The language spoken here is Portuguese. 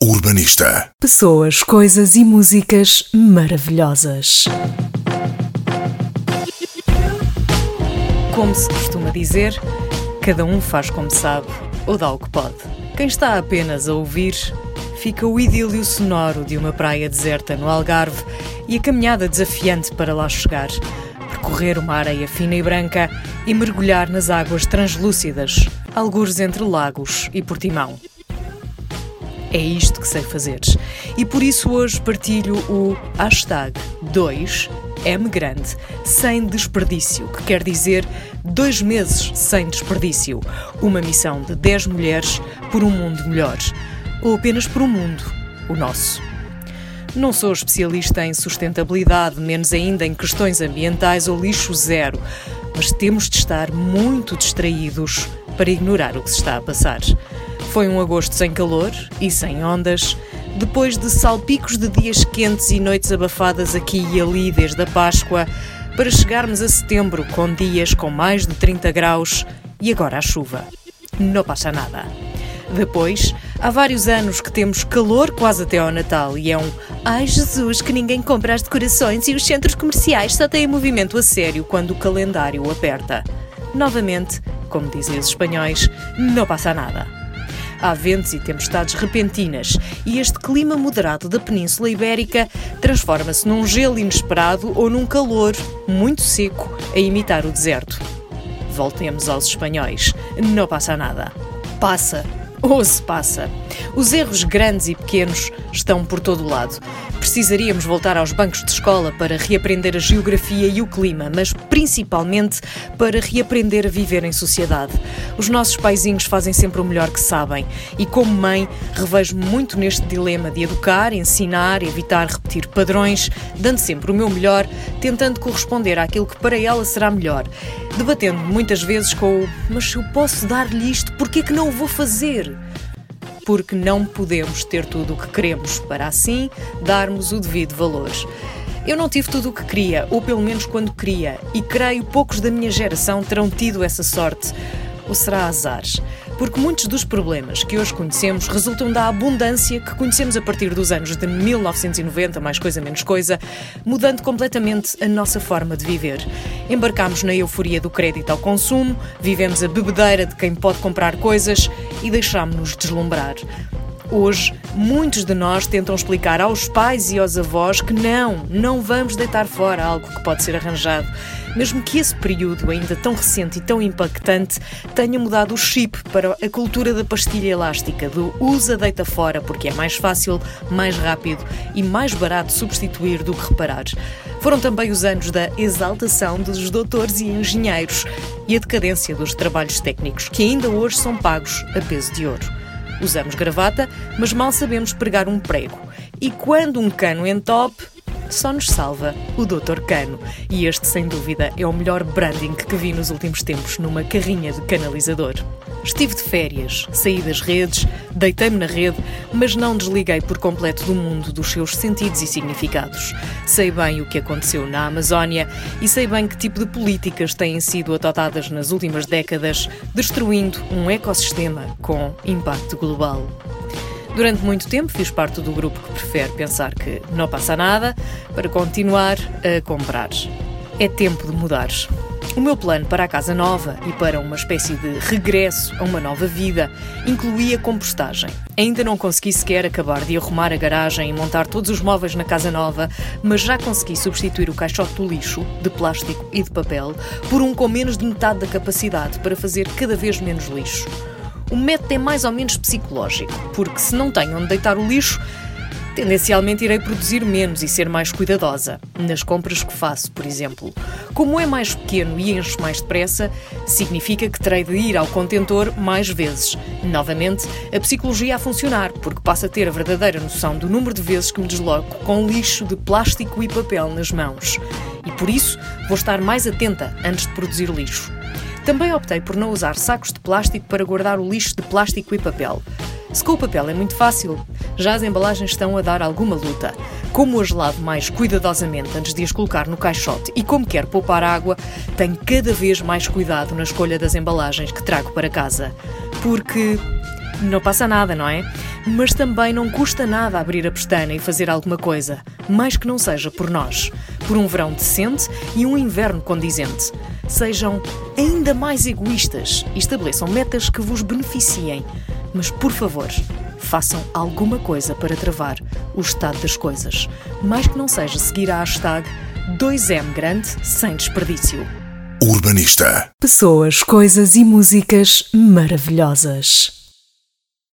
Urbanista. Pessoas, coisas e músicas maravilhosas. Como se costuma dizer, cada um faz como sabe ou dá o que pode. Quem está apenas a ouvir, fica o idílio sonoro de uma praia deserta no Algarve e a caminhada desafiante para lá chegar. Percorrer uma areia fina e branca e mergulhar nas águas translúcidas, algures entre Lagos e Portimão. É isto que sei fazer. E por isso hoje partilho o hashtag 2M grande, sem desperdício, que quer dizer dois meses sem desperdício. Uma missão de 10 mulheres por um mundo melhor. Ou apenas por um mundo, o nosso. Não sou especialista em sustentabilidade, menos ainda em questões ambientais ou lixo zero, mas temos de estar muito distraídos para ignorar o que se está a passar. Foi um agosto sem calor e sem ondas, depois de salpicos de dias quentes e noites abafadas aqui e ali desde a Páscoa, para chegarmos a setembro com dias com mais de 30 graus e agora a chuva. Não passa nada. Depois, há vários anos que temos calor quase até ao Natal e é um Ai Jesus, que ninguém compra as decorações e os centros comerciais só têm movimento a sério quando o calendário aperta. Novamente, como dizem os espanhóis, não passa nada. Há ventos e tempestades repentinas e este clima moderado da Península Ibérica transforma-se num gelo inesperado ou num calor muito seco a imitar o deserto. Voltemos aos espanhóis. Não passa nada. Passa. Ou se passa. Os erros grandes e pequenos estão por todo o lado. Precisaríamos voltar aos bancos de escola para reaprender a geografia e o clima, mas principalmente para reaprender a viver em sociedade. Os nossos paizinhos fazem sempre o melhor que sabem e, como mãe, revejo-me muito neste dilema de educar, ensinar, evitar repetir padrões, dando sempre o meu melhor, tentando corresponder àquilo que para ela será melhor. Debatendo muitas vezes com o mas se eu posso dar-lhe isto, por que é que não o vou fazer? Porque não podemos ter tudo o que queremos para assim darmos o devido valor. Eu não tive tudo o que queria, ou pelo menos quando queria, e creio poucos da minha geração terão tido essa sorte. Ou será azar? porque muitos dos problemas que hoje conhecemos resultam da abundância que conhecemos a partir dos anos de 1990, mais coisa menos coisa, mudando completamente a nossa forma de viver. Embarcamos na euforia do crédito ao consumo, vivemos a bebedeira de quem pode comprar coisas e deixámos-nos deslumbrar. Hoje, muitos de nós tentam explicar aos pais e aos avós que não, não vamos deitar fora algo que pode ser arranjado. Mesmo que esse período, ainda tão recente e tão impactante, tenha mudado o chip para a cultura da pastilha elástica, do usa, deita fora, porque é mais fácil, mais rápido e mais barato substituir do que reparar. Foram também os anos da exaltação dos doutores e engenheiros e a decadência dos trabalhos técnicos, que ainda hoje são pagos a peso de ouro. Usamos gravata, mas mal sabemos pregar um prego. E quando um cano entope, só nos salva o Dr. Cano. E este, sem dúvida, é o melhor branding que vi nos últimos tempos numa carrinha de canalizador. Estive de férias, saí das redes, deitei-me na rede, mas não desliguei por completo do mundo dos seus sentidos e significados. Sei bem o que aconteceu na Amazónia e sei bem que tipo de políticas têm sido adotadas nas últimas décadas, destruindo um ecossistema com impacto global. Durante muito tempo fiz parte do grupo que prefere pensar que não passa nada para continuar a comprar. É tempo de mudar. O meu plano para a casa nova e para uma espécie de regresso a uma nova vida incluía compostagem. Ainda não consegui sequer acabar de arrumar a garagem e montar todos os móveis na casa nova, mas já consegui substituir o caixote do lixo, de plástico e de papel, por um com menos de metade da capacidade para fazer cada vez menos lixo. O método é mais ou menos psicológico, porque se não tenho onde deitar o lixo, tendencialmente irei produzir menos e ser mais cuidadosa nas compras que faço, por exemplo. Como é mais pequeno e enche mais depressa, significa que terei de ir ao contentor mais vezes. Novamente, a psicologia a funcionar, porque passo a ter a verdadeira noção do número de vezes que me desloco com lixo de plástico e papel nas mãos. E por isso, vou estar mais atenta antes de produzir lixo. Também optei por não usar sacos de plástico para guardar o lixo de plástico e papel. Se com o papel é muito fácil, já as embalagens estão a dar alguma luta. Como as lavo mais cuidadosamente antes de as colocar no caixote e como quero poupar água, tenho cada vez mais cuidado na escolha das embalagens que trago para casa. Porque não passa nada, não é? Mas também não custa nada abrir a pestana e fazer alguma coisa, mais que não seja por nós. Por um verão decente e um inverno condizente. Sejam ainda mais egoístas e estabeleçam metas que vos beneficiem. Mas, por favor, façam alguma coisa para travar o estado das coisas. Mais que não seja seguir a hashtag 2M grande sem desperdício. Urbanista. Pessoas, coisas e músicas maravilhosas.